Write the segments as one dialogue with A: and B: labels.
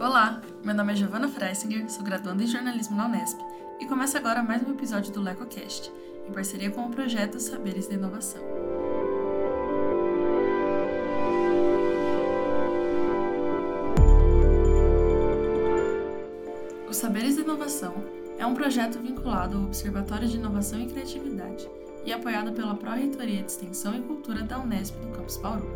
A: Olá, meu nome é Giovanna Freisinger, sou graduanda em jornalismo na Unesp e começa agora mais um episódio do LecoCast, em parceria com o projeto Saberes da Inovação. O Saberes da Inovação é um projeto vinculado ao Observatório de Inovação e Criatividade e apoiado pela Pró-Reitoria de Extensão e Cultura da Unesp do Campus Bauru.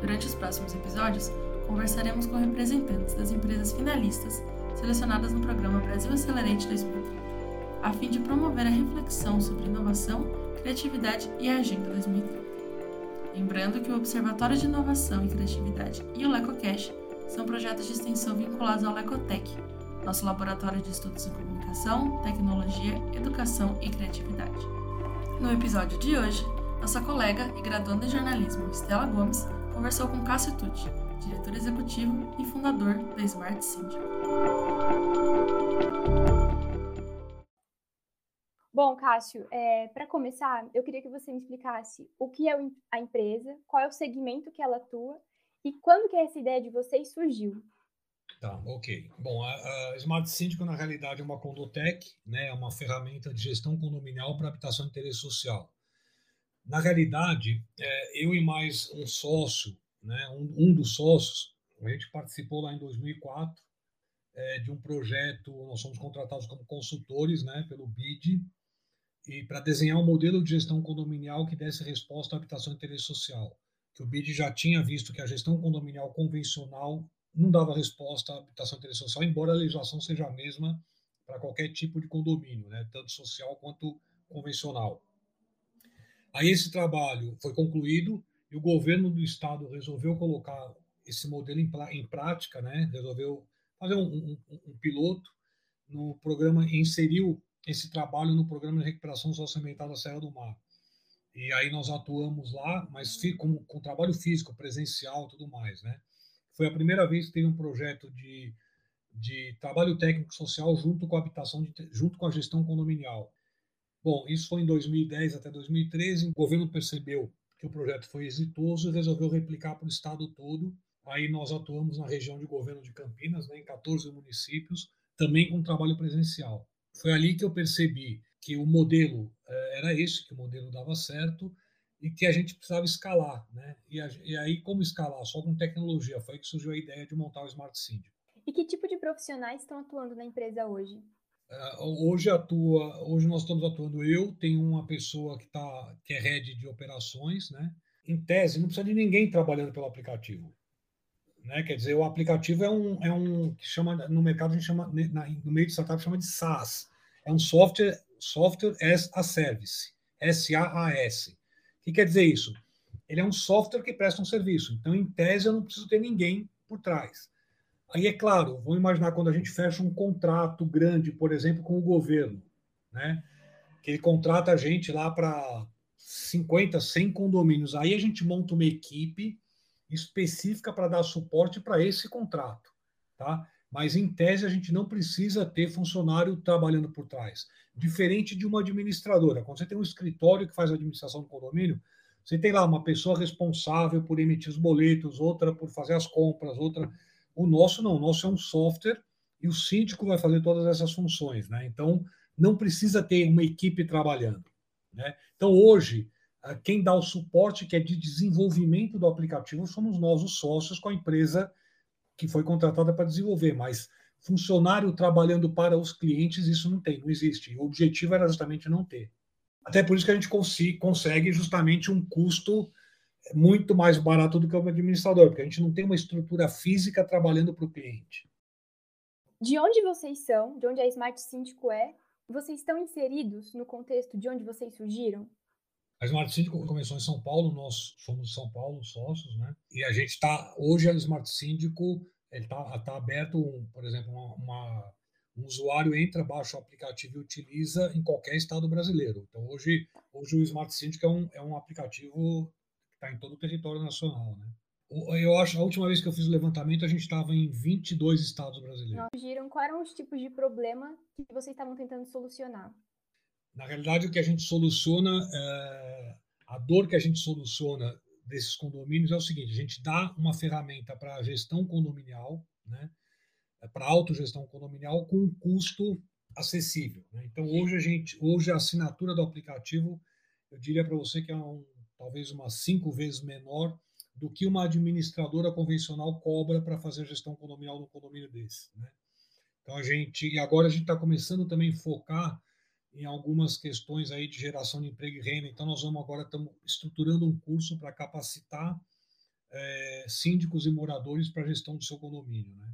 A: Durante os próximos episódios, conversaremos com representantes das empresas finalistas selecionadas no programa Brasil Accelerate 2030, a fim de promover a reflexão sobre inovação, criatividade e a Agenda 2030. Lembrando que o Observatório de Inovação e Criatividade e o LecoCash são projetos de extensão vinculados ao Lecotec, nosso laboratório de estudos em comunicação, tecnologia, educação e criatividade. No episódio de hoje, nossa colega e graduanda em jornalismo, Stella Gomes, conversou com Cássio Tucci, diretor executivo e fundador da Smart Síndico.
B: Bom, Cássio, é, para começar, eu queria que você me explicasse o que é a empresa, qual é o segmento que ela atua e quando que essa ideia de vocês surgiu.
C: Tá, ok. Bom, a, a Smart Síndico, na realidade, é uma condotec, né, é uma ferramenta de gestão condominial para habitação de interesse social. Na realidade, é, eu e mais um sócio né? Um, um, dos sócios, a gente participou lá em 2004 é, de um projeto, nós fomos contratados como consultores né, pelo BID, e para desenhar um modelo de gestão condominial que desse resposta à habitação de interesse social. Que o BID já tinha visto que a gestão condominial convencional não dava resposta à habitação de interesse social, embora a legislação seja a mesma para qualquer tipo de condomínio, né, tanto social quanto convencional. Aí esse trabalho foi concluído, e o governo do estado resolveu colocar esse modelo em, em prática, né? resolveu fazer um, um, um, piloto no programa, inseriu esse trabalho no programa de recuperação socioambiental da Serra do Mar. E aí nós atuamos lá, mas com, com trabalho físico, presencial tudo mais. Né? Foi a primeira vez que teve um projeto de, de trabalho técnico social junto com a habitação, de, junto com a gestão condominial. Bom, isso foi em 2010 até 2013. O governo percebeu que o projeto foi exitoso e resolveu replicar para o estado todo. Aí nós atuamos na região de governo de Campinas, né, em 14 municípios, também com trabalho presencial. Foi ali que eu percebi que o modelo eh, era esse, que o modelo dava certo e que a gente precisava escalar, né? E, a, e, aí como escalar? Só com tecnologia. Foi aí que surgiu a ideia de montar o Smart Síndico.
B: E que tipo de profissionais estão atuando na empresa hoje?
C: Uh, hoje atua, hoje nós estamos atuando eu, tem uma pessoa que tá que é head de operações, né? Em tese, não precisa de ninguém trabalhando pelo aplicativo, né? Quer dizer, o aplicativo é um é um que chama no mercado a gente chama no meio de startup chama de SaaS, é um software software as a service, S. O que quer dizer isso? Ele é um software que presta um serviço. Então, em tese, eu não preciso ter ninguém por trás. Aí é claro, vamos imaginar quando a gente fecha um contrato grande, por exemplo, com o governo, né? Que ele contrata a gente lá para 50, 100 condomínios. Aí a gente monta uma equipe específica para dar suporte para esse contrato, tá? Mas em tese a gente não precisa ter funcionário trabalhando por trás. Diferente de uma administradora. Quando você tem um escritório que faz a administração do condomínio, você tem lá uma pessoa responsável por emitir os boletos, outra por fazer as compras, outra o nosso não, o nosso é um software e o síndico vai fazer todas essas funções, né? Então, não precisa ter uma equipe trabalhando, né? Então, hoje, ah, quem dá o suporte que é de desenvolvimento do aplicativo somos nós, os sócios, com a empresa que foi contratada para desenvolver, mas funcionário trabalhando para os clientes, isso não tem, não existe. O objetivo era justamente não ter. Até por isso que a gente consegue justamente um custo muito mais barato do que o administrador, porque a gente não tem uma estrutura física trabalhando para o cliente.
B: De onde vocês são, de onde a Smart Síndico é, vocês estão inseridos no contexto de onde vocês surgiram?
C: A Smart Síndico começou em São Paulo, nós somos de São Paulo, sócios, né? E a gente está, hoje a Smart Síndico, ele está tá aberto, um, por exemplo, uma, uma, um usuário entra, baixa o aplicativo e utiliza em qualquer estado brasileiro. Então hoje, hoje o Smart Síndico é um, é um aplicativo está em todo o território nacional, né? Eu acho a última vez que eu fiz o levantamento a gente estava em 22 estados brasileiros.
B: Surgiram quais eram os tipos de problema que vocês estavam tentando solucionar?
C: Na realidade, o que a gente soluciona, é, a dor que a gente soluciona desses condomínios é o seguinte: a gente dá uma ferramenta para a gestão condominial, né? é, para autogestão condominial com um custo acessível. Né? Então, hoje a gente, hoje a assinatura do aplicativo, eu diria para você que é um, talvez umas cinco vezes menor do que uma administradora convencional cobra para fazer gestão condominial no condomínio desse. Né? Então a gente e agora a gente está começando também a focar em algumas questões aí de geração de emprego e renda. Então nós vamos agora estamos estruturando um curso para capacitar é, síndicos e moradores para a gestão do seu condomínio, né?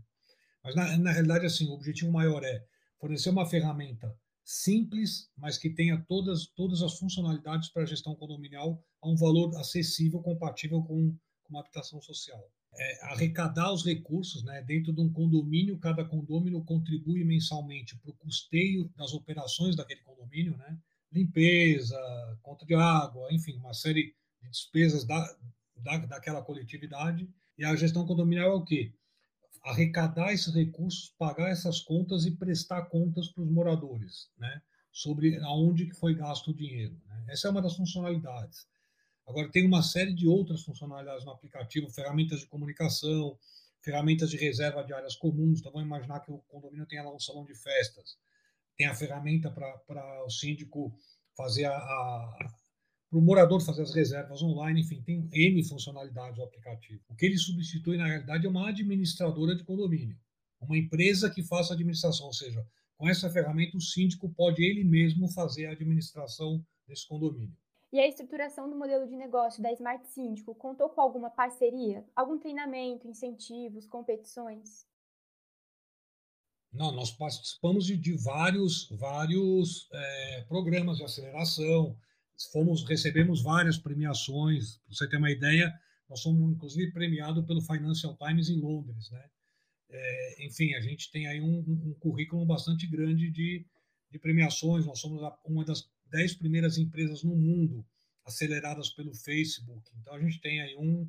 C: Mas na, na realidade assim o objetivo maior é fornecer uma ferramenta simples, mas que tenha todas todas as funcionalidades para a gestão condominial a um valor acessível, compatível com como habitação social. É, arrecadar os recursos, né, dentro de um condomínio, cada condomínio contribui mensalmente para o custeio das operações daquele condomínio, né, limpeza, conta de água, enfim, uma série de despesas da, da, daquela coletividade. E a gestão condominial é o quê? Arrecadar esses recursos, pagar essas contas e prestar contas para os moradores, né, sobre aonde que foi gasto o dinheiro. Né? Essa é uma das funcionalidades. Agora, tem uma série de outras funcionalidades no aplicativo, ferramentas de comunicação, ferramentas de reserva de áreas comuns. Então, vamos imaginar que o condomínio tenha lá um salão de festas. Tem a ferramenta para o síndico fazer a, a para o morador fazer as reservas online, enfim, tem N funcionalidades do aplicativo. O que ele substitui, na realidade, é uma administradora de condomínio, uma empresa que faça administração, ou seja, com essa ferramenta o síndico pode ele mesmo fazer a administração desse condomínio.
B: E a estruturação do modelo de negócio da Smart Síndico contou com alguma parceria? Algum treinamento, incentivos, competições?
C: Não, nós participamos de, de vários, vários é, programas de aceleração, fomos, recebemos várias premiações. Para você ter uma ideia, nós somos inclusive premiados pelo Financial Times em Londres, né? É, enfim, a gente tem aí um, um currículo bastante grande de, de premiações. Nós somos uma das dez primeiras empresas no mundo aceleradas pelo Facebook. Então a gente tem aí um,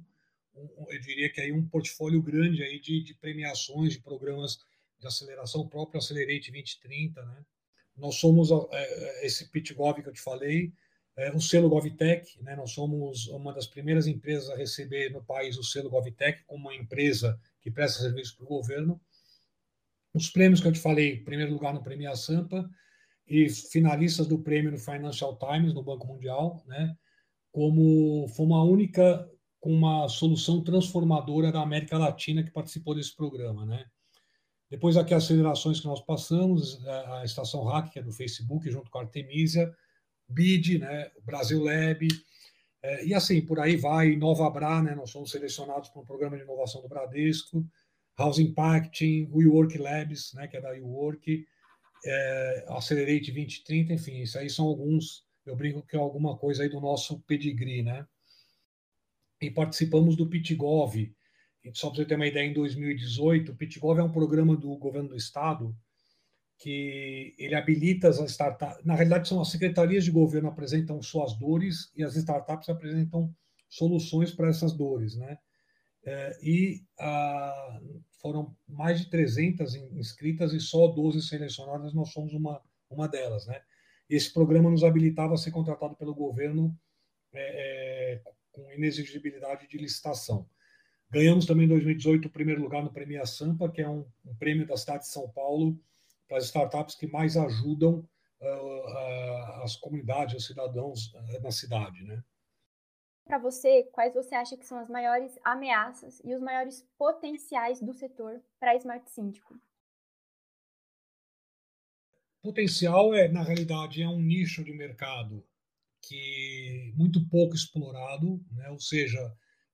C: um eu diria que aí um portfólio grande aí de, de, premiações, de programas de aceleração, próprio Accelerate 2030, né? Nós somos é, é, esse PitGov que eu te falei, é, o selo GovTech, né? Nós somos uma das primeiras empresas a receber no país o selo GovTech como uma empresa que presta serviço para o governo. Os prêmios que eu te falei, primeiro lugar no Prêmio Sampa, e finalistas do prêmio no Financial Times, no Banco Mundial, né? como fomos a única com uma solução transformadora da América Latina que participou desse programa. Né? Depois aqui as acelerações que nós passamos, a Estação Hack, que é do Facebook, junto com a Artemisia, BID, né? Brasil Lab, é, e assim, por aí vai, Nova Bra, né? nós somos selecionados para um programa de inovação do Bradesco, House Impacting, WeWork Labs, né? que é da WeWork, é, Accelerate 2030, enfim, isso aí são alguns, eu brinco que é alguma coisa aí do nosso pedigree, né? E participamos do PitGov, só para você ter uma ideia, em 2018, o PitGov é um programa do governo do estado que ele habilita as startups, na realidade são as secretarias de governo apresentam suas dores e as startups apresentam soluções para essas dores, né? É, e ah, foram mais de 300 inscritas e só 12 selecionadas, nós somos uma, uma delas. Né? Esse programa nos habilitava a ser contratado pelo governo é, é, com inexigibilidade de licitação. Ganhamos também em 2018 o primeiro lugar no Prêmio Sampa, que é um, um prêmio da cidade de São Paulo para as startups que mais ajudam uh, as comunidades, os cidadãos uh, na cidade. Né?
B: para você, quais você acha que são as maiores ameaças e os maiores potenciais do setor para a Smart Síndico?
C: Potencial é, na realidade, é um nicho de mercado que muito pouco explorado, né? ou seja,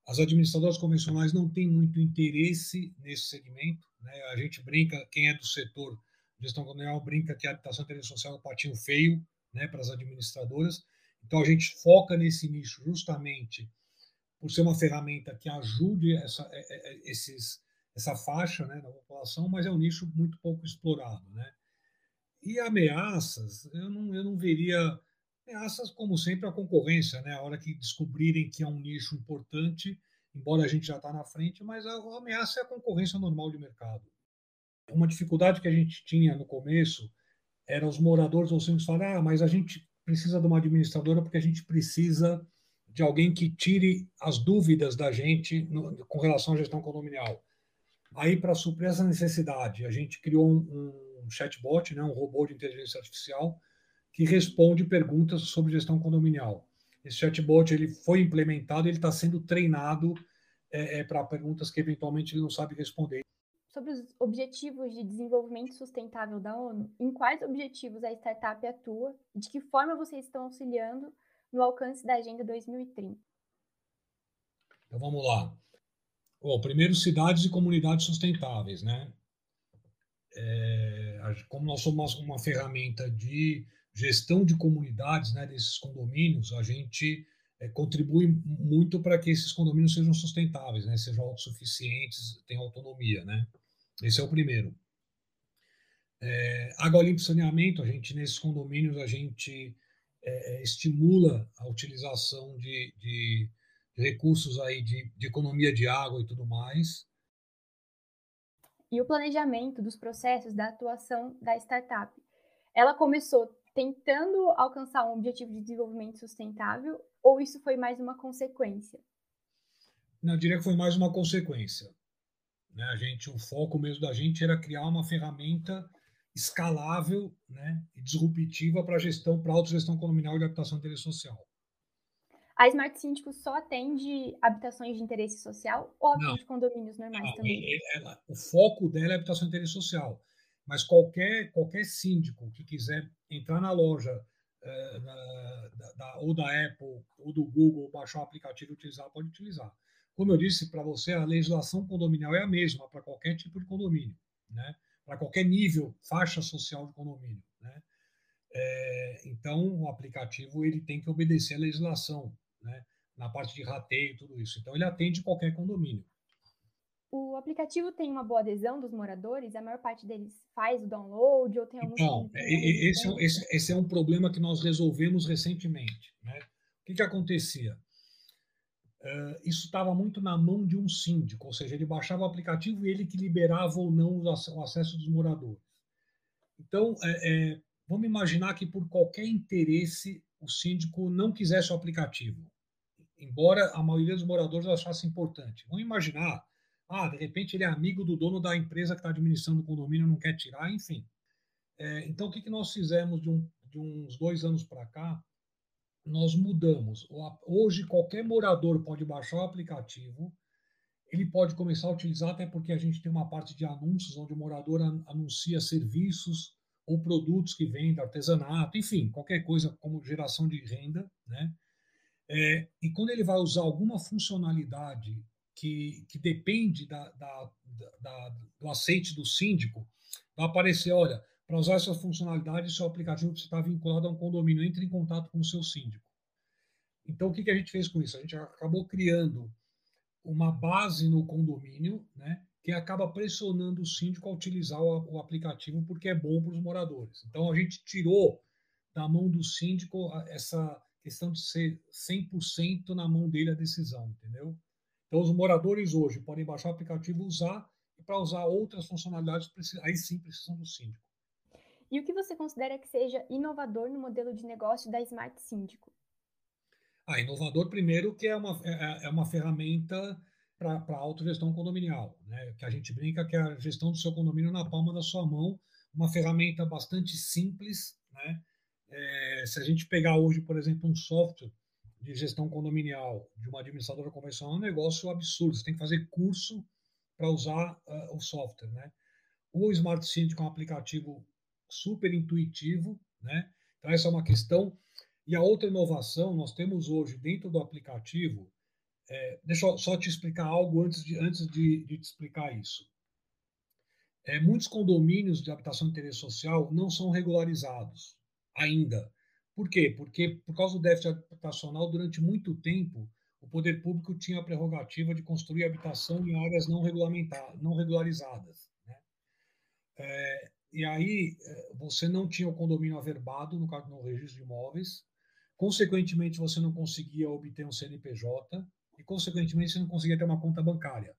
C: as administradoras convencionais não têm muito interesse nesse segmento. Né? A gente brinca, quem é do setor gestão colonial brinca que a habitação social é um patinho feio né, para as administradoras, então a gente foca nesse nicho justamente por ser uma ferramenta que ajude essa, é, é, é, esses, essa faixa né, da população, mas é um nicho muito pouco explorado. Né? E ameaças, eu não, eu não veria ameaças, como sempre, a concorrência, né? a hora que descobrirem que é um nicho importante, embora a gente já está na frente, mas a ameaça é a concorrência normal de mercado. Uma dificuldade que a gente tinha no começo era os moradores ou sempre falar, ah, mas a gente precisa de uma administradora porque a gente precisa de alguém que tire as dúvidas da gente no, com relação à gestão condominial. Aí, para suprir essa necessidade, a gente criou um, um chatbot, né, um robô de inteligência artificial, que responde perguntas sobre gestão condominial. Esse chatbot ele foi implementado, ele está sendo treinado é, é, para perguntas que eventualmente ele não sabe responder.
B: Sobre os objetivos de desenvolvimento sustentável da ONU, em quais objetivos a startup atua e de que forma vocês estão auxiliando no alcance da Agenda 2030?
C: Então vamos lá. Bom, primeiro, cidades e comunidades sustentáveis, né? É, como nós somos uma ferramenta de gestão de comunidades, né, desses condomínios, a gente é, contribui muito para que esses condomínios sejam sustentáveis, né, sejam autossuficientes, tenham autonomia, né. Esse é o primeiro. É, água limpa e saneamento, a gente nesses condomínios a gente é, é estimula a utilização de, de, de recursos aí de, de economia de água e tudo mais.
B: E o planejamento dos processos da atuação da startup. Ela começou tentando alcançar um objetivo de desenvolvimento sustentável ou isso foi mais uma consequência?
C: Não, eu diria que foi mais uma consequência. Né? A gente, o foco mesmo da gente era criar uma ferramenta escalável né, e disruptiva para a gestão, para autogestão condominial e de habitação de interesse social.
B: A Smart Síndico só atende habitações de interesse social ou atende condomínios normais não, também?
C: Ela, o foco dela é habitação de interesse social. Mas qualquer, qualquer síndico que quiser entrar na loja é, na, da, ou da Apple ou do Google, baixar o aplicativo e utilizar, pode utilizar. Como eu disse para você, a legislação condominial é a mesma para qualquer tipo de condomínio, né? para qualquer nível, faixa social de condomínio. Né? É, então, o aplicativo ele tem que obedecer a legislação, né? na parte de rateio e tudo isso. Então, ele atende qualquer condomínio.
B: O aplicativo tem uma boa adesão dos moradores? A maior parte deles faz o download ou tem algum
C: Então, esse, é esse, esse, é um problema que nós resolvemos recentemente. Né? O que, que acontecia? Uh, isso estava muito na mão de um síndico, ou seja, ele baixava o aplicativo e ele que liberava ou não o acesso dos moradores. Então, é, é, vamos imaginar que por qualquer interesse o síndico não quisesse o aplicativo, embora a maioria dos moradores achasse importante. Vamos imaginar ah, de repente ele é amigo do dono da empresa que está administrando o condomínio, não quer tirar, enfim. É, então, o que, que nós fizemos de, um, de uns dois anos para cá? Nós mudamos. Hoje, qualquer morador pode baixar o aplicativo, ele pode começar a utilizar, até porque a gente tem uma parte de anúncios, onde o morador anuncia serviços ou produtos que vende, artesanato, enfim, qualquer coisa como geração de renda, né? É, e quando ele vai usar alguma funcionalidade que, que depende da, da, da, do aceite do síndico, vai aparecer, olha, para usar essa funcionalidade, seu aplicativo precisa estar vinculado a um condomínio, entre em contato com o seu síndico. Então, o que, a gente fez com isso? A gente acabou criando uma base no condomínio, né, que acaba pressionando o síndico a utilizar o, o aplicativo porque é bom para os moradores. Então, a gente tirou da mão do síndico essa questão de ser 100% na mão dele a decisão, entendeu? Então, os moradores hoje podem baixar o aplicativo, usar, e para usar outras funcionalidades, aí sim precisam do síndico.
B: E o que você considera que seja inovador no modelo de negócio da Smart Síndico?
C: Ah, inovador, primeiro, que é uma, é, é, é uma ferramenta para a autogestão condominial, né? que a gente brinca que é a gestão do seu condomínio na palma da sua mão, uma ferramenta bastante simples. Né? É, se a gente pegar hoje, por exemplo, um software de gestão condominial de uma administradora convencional é um negócio absurdo. Você tem que fazer curso para usar uh, o software, né? O Smart Syndic é um aplicativo super intuitivo, né? Então essa é uma questão. E a outra inovação nós temos hoje dentro do aplicativo. É, deixa eu só te explicar algo antes de antes de, de te explicar isso. É, muitos condomínios de habitação de interesse social não são regularizados ainda. Por quê? Porque, por causa do déficit habitacional, durante muito tempo, o poder público tinha a prerrogativa de construir habitação em áreas não, regulamentadas, não regularizadas. Né? É, e aí, é, você não tinha o condomínio averbado no, no registro de imóveis, consequentemente, você não conseguia obter um CNPJ e, consequentemente, você não conseguia ter uma conta bancária.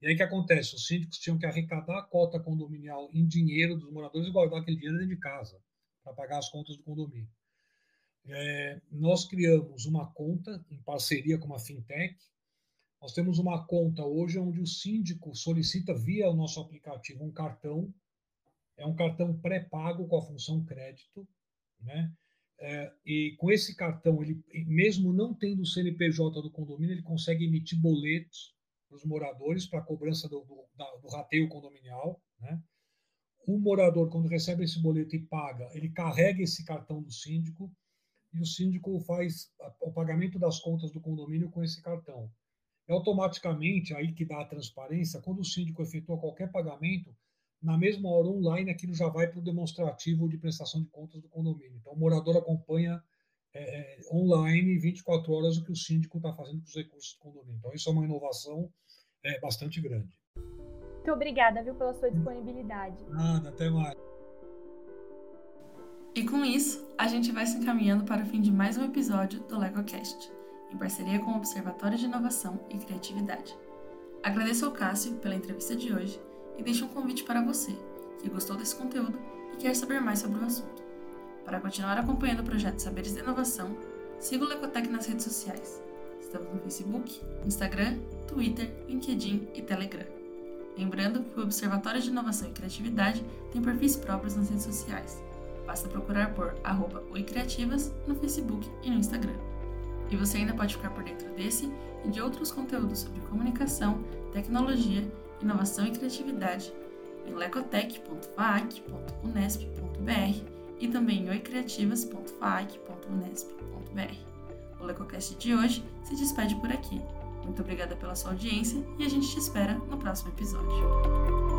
C: E aí o que acontece? Os síndicos tinham que arrecadar a cota condominial em dinheiro dos moradores e guardar aquele dinheiro dentro de casa para pagar as contas do condomínio é, nós criamos uma conta em parceria com uma fintech, Nós temos uma conta hoje onde o síndico solicita via o nosso aplicativo um cartão, é um cartão pré-pago com a função crédito, né? É, e com esse cartão, ele, mesmo não tendo o CNPJ do condomínio, ele consegue emitir boletos para os moradores para cobrança do, do, da, do rateio condominial. Né? O morador, quando recebe esse boleto e paga, ele carrega esse cartão do síndico e o síndico faz o pagamento das contas do condomínio com esse cartão. E automaticamente, aí que dá a transparência, quando o síndico efetua qualquer pagamento, na mesma hora online, aquilo já vai para o demonstrativo de prestação de contas do condomínio. Então, o morador acompanha é, é online 24 horas o que o síndico está fazendo com os recursos do condomínio. Então, isso é uma inovação é, bastante grande.
B: Muito obrigada, viu, pela sua disponibilidade.
C: Nada, até mais.
A: E com isso, a gente vai se encaminhando para o fim de mais um episódio do LegoCast, em parceria com o Observatório de Inovação e Criatividade. Agradeço ao Cássio pela entrevista de hoje e deixo um convite para você que gostou desse conteúdo e quer saber mais sobre o assunto. Para continuar acompanhando o projeto Saberes da Inovação, siga o Lecotec nas redes sociais. Estamos no Facebook, Instagram, Twitter, LinkedIn e Telegram. Lembrando que o Observatório de Inovação e Criatividade tem perfis próprios nas redes sociais. Basta procurar por arroba oicriativas no Facebook e no Instagram. E você ainda pode ficar por dentro desse e de outros conteúdos sobre comunicação, tecnologia inovação e criatividade em lecotec.faac.unesp.br e também em oicriativas.faac.unesp.br. O Lecocast de hoje se despede por aqui. Muito obrigada pela sua audiência e a gente te espera no próximo episódio.